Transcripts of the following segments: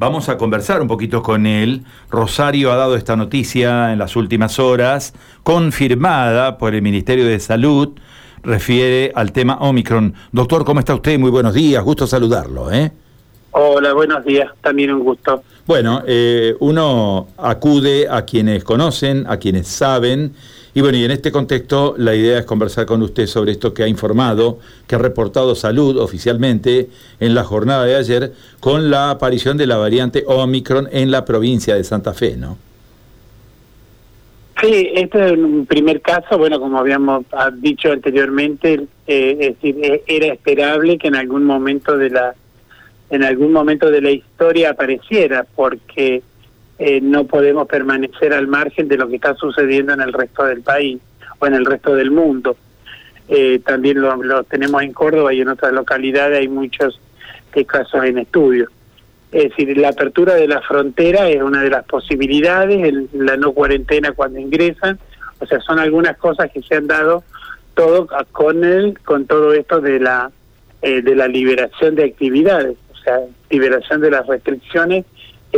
Vamos a conversar un poquito con él. Rosario ha dado esta noticia en las últimas horas, confirmada por el Ministerio de Salud, refiere al tema Omicron. Doctor, ¿cómo está usted? Muy buenos días, gusto saludarlo. ¿eh? Hola, buenos días, también un gusto. Bueno, eh, uno acude a quienes conocen, a quienes saben, y bueno, y en este contexto la idea es conversar con usted sobre esto que ha informado, que ha reportado salud oficialmente en la jornada de ayer con la aparición de la variante Omicron en la provincia de Santa Fe, ¿no? Sí, este es un primer caso, bueno, como habíamos dicho anteriormente, eh, es decir, e-, era esperable que en algún momento de la en algún momento de la historia apareciera, porque eh, no podemos permanecer al margen de lo que está sucediendo en el resto del país o en el resto del mundo. Eh, también lo, tenemos en Córdoba y en otras localidades hay muchos casos en estudio. Es decir, la apertura de la frontera es una de las posibilidades, la no cuarentena cuando ingresan, o sea, son algunas cosas que se han dado todo con el, con todo esto de la eh, de la liberación de actividades, o sea, liberación de las restricciones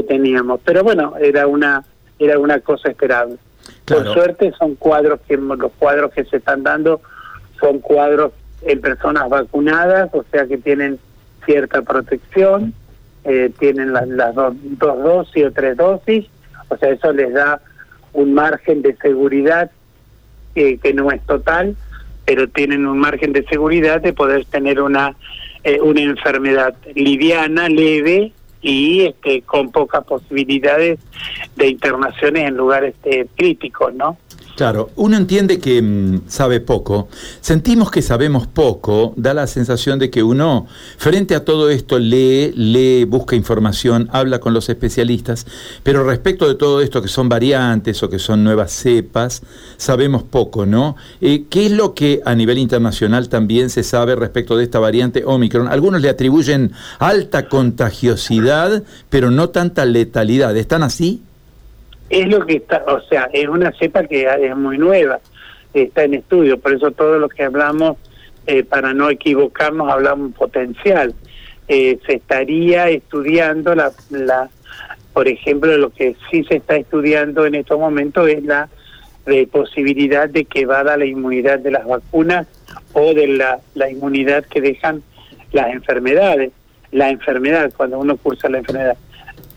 que teníamos. Pero bueno, era una era una cosa esperable. Por suerte son cuadros que los cuadros que se están dando son cuadros en personas vacunadas, o sea que tienen cierta protección, eh, tienen las, dos, dosis o tres dosis, o sea, eso les da un margen de seguridad que no es total, pero tienen un margen de seguridad de poder tener una, eh, una enfermedad liviana, leve, y este, con pocas posibilidades de internaciones en lugares este, críticos, ¿no? Claro, uno entiende que mm, sabe poco, sentimos que sabemos poco, da la sensación de que uno frente a todo esto lee, lee, busca información, habla con los especialistas, pero respecto de todo esto que son variantes o que son nuevas cepas, sabemos poco, ¿no? Eh, ¿Qué es lo que a nivel internacional también se sabe respecto de esta variante Omicron? Algunos le atribuyen alta contagiosidad, pero no tanta letalidad. ¿Están así? Es lo que está, o sea, es una cepa que es muy nueva, está en estudio, por eso todo lo que hablamos, eh, para no equivocarnos, hablamos potencial. Eh, se estaría estudiando la, la, por ejemplo, lo que sí se está estudiando en estos momentos es la posibilidad de que vada la inmunidad de las vacunas o de la, la inmunidad que dejan las enfermedades, la enfermedad, cuando uno cursa la enfermedad.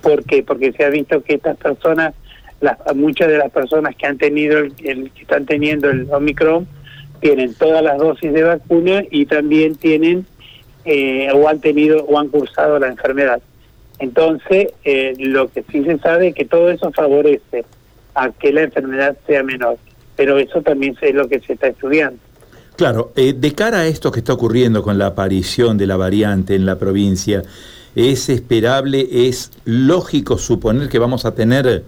¿Por qué? Porque se ha visto que estas personas muchas de las personas que han tenido el, que están teniendo el Omicron tienen todas las dosis de vacuna y también tienen eh, o han tenido o han cursado la enfermedad. Entonces, eh, lo que sí se sabe es que todo eso favorece a que la enfermedad sea menor, pero eso también es lo que se está estudiando. Claro, eh, de cara a esto que está ocurriendo con la aparición de la variante en la provincia, ¿es esperable, es lógico suponer que vamos a tener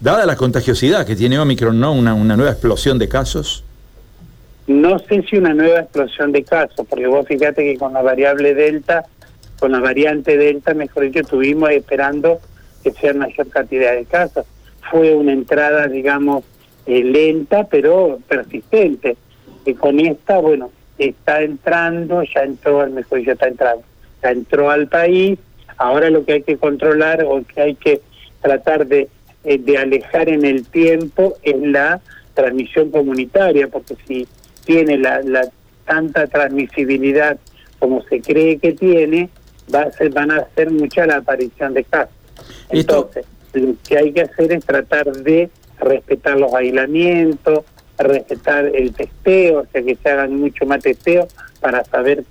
Dada la contagiosidad que tiene Omicron, ¿no? Una, una nueva explosión de casos. No sé si una nueva explosión de casos, porque vos fíjate que con la variable Delta, con la variante Delta, mejor dicho, estuvimos esperando que sea mayor cantidad de casos. Fue una entrada, digamos, eh, lenta, pero persistente. Y con esta, bueno, está entrando, ya entró, mejor dicho, está entrando, ya entró al país. Ahora lo que hay que controlar o que hay que tratar de eh, de alejar en el tiempo es la transmisión comunitaria, porque si tiene la, tanta transmisibilidad como se cree que tiene, va a ser, van a hacer mucha la aparición de casos. Entonces, lo que hay que hacer es tratar de respetar los aislamientos, respetar el testeo, o sea, que se hagan mucho más testeo para saber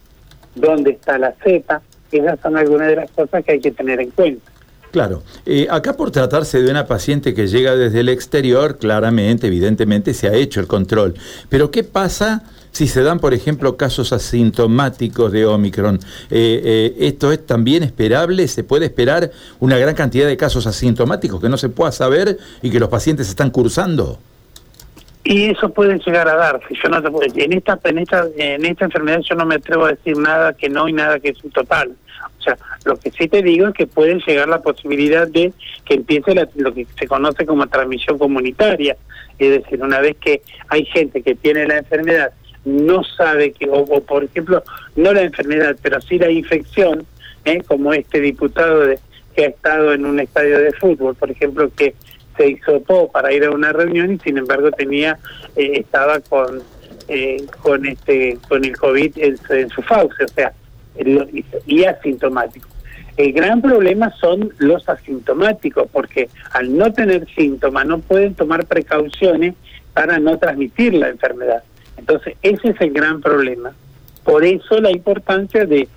dónde está la cepa. Esas son algunas de las cosas que hay que tener en cuenta. Claro, eh, acá por tratarse de una paciente que llega desde el exterior, claramente, evidentemente se ha hecho el control. Pero ¿qué pasa si se dan, por ejemplo, casos asintomáticos de Omicron? Eh, eh, ¿Esto es también esperable? ¿Se puede esperar una gran cantidad de casos asintomáticos que no se pueda saber y que los pacientes están cursando? Y eso puede llegar a darse. Yo no te en esta, en esta, en esta enfermedad yo no me atrevo a decir nada que no y nada que es un total. O sea, lo que sí te digo es que puede llegar la posibilidad de que empiece lo que se conoce como transmisión comunitaria. Es decir, una vez que hay gente que tiene la enfermedad, no sabe que, o, por ejemplo, no la enfermedad, pero sí la infección, ¿eh? como este diputado de, que ha estado en un estadio de fútbol, por ejemplo, que se hisopó para ir a una reunión y sin embargo tenía eh, estaba con eh, con este con el covid en, su fauce, o sea, y asintomático. El gran problema son los asintomáticos, porque al no tener síntomas no pueden tomar precauciones para no transmitir la enfermedad. Entonces, ese es el gran problema. Por eso la importancia de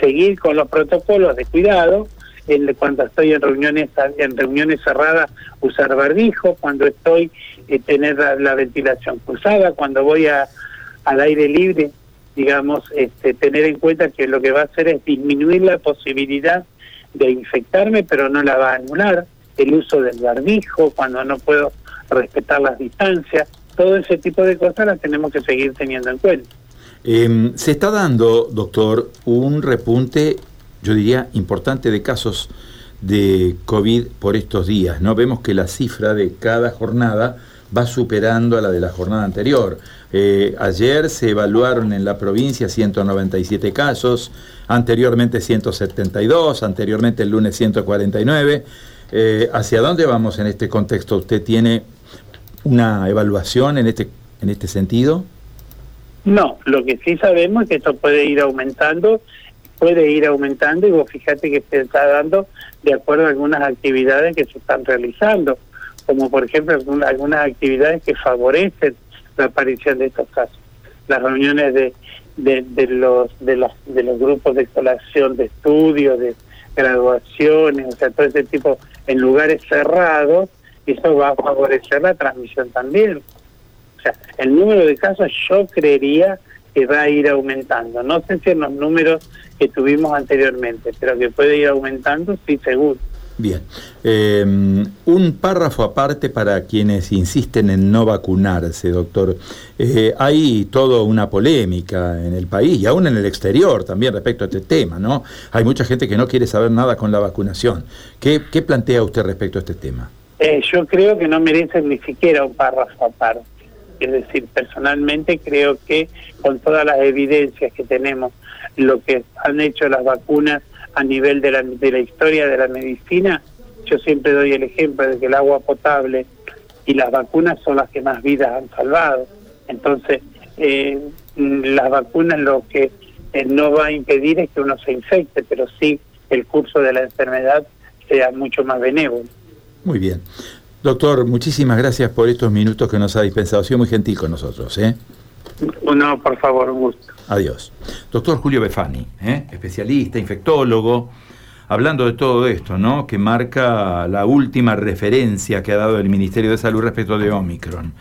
seguir con los protocolos de cuidado, en, cuando estoy en reuniones en reuniones cerradas usar barbijo, cuando estoy eh, tener la, ventilación cruzada, cuando voy al aire libre, digamos, este, tener en cuenta que lo que va a hacer es disminuir la posibilidad de infectarme, pero no la va a anular, el uso del barbijo, cuando no puedo respetar las distancias, todo ese tipo de cosas las tenemos que seguir teniendo en cuenta. Em, se está dando, doctor, un repunte, yo diría, importante de casos de COVID por estos días. ¿no? Vemos que la cifra de cada jornada va superando a la de la jornada anterior. Eh, ayer se evaluaron en la provincia 197 casos, anteriormente 172, anteriormente el lunes 149. Eh, ¿Hacia dónde vamos en este contexto? ¿Usted tiene una evaluación en este, en este sentido? No, lo que sí sabemos es que esto puede ir aumentando, puede ir aumentando y vos fíjate que se está dando de acuerdo a algunas actividades que se están realizando, como por ejemplo algunas actividades que favorecen la aparición de estos casos. Las reuniones de, de, los, de, los, de los grupos de colación de estudio, de graduaciones, o sea, todo ese tipo en lugares cerrados, eso va a favorecer la transmisión también. O sea, el número de casos yo creería que va a ir aumentando. No sé si en los números que tuvimos anteriormente, pero que puede ir aumentando, sí, seguro. Bien. Em, un párrafo aparte para quienes insisten en no vacunarse, doctor. Eh, hay toda una polémica en el país y aún en el exterior también respecto a este tema, ¿no? Hay mucha gente que no quiere saber nada con la vacunación. ¿Qué, qué plantea usted respecto a este tema? Eh, yo creo que no merece ni siquiera un párrafo aparte. Es decir, personalmente creo que con todas las evidencias que tenemos, lo que han hecho las vacunas a nivel de la, de la historia de la medicina, yo siempre doy el ejemplo de que el agua potable y las vacunas son las que más vidas han salvado. Entonces, eh, las vacunas lo que eh, no va a impedir es que uno se infecte, pero sí el curso de la enfermedad sea mucho más benévolo. Muy bien. Doctor, muchísimas gracias por estos minutos que nos ha dispensado. Ha sido muy gentil con nosotros. ¿eh? No, por favor, un gusto. Adiós. Doctor Julio Befani, ¿eh? especialista, infectólogo, hablando de todo esto, ¿no? Que marca la última referencia que ha dado el Ministerio de Salud respecto de Omicron.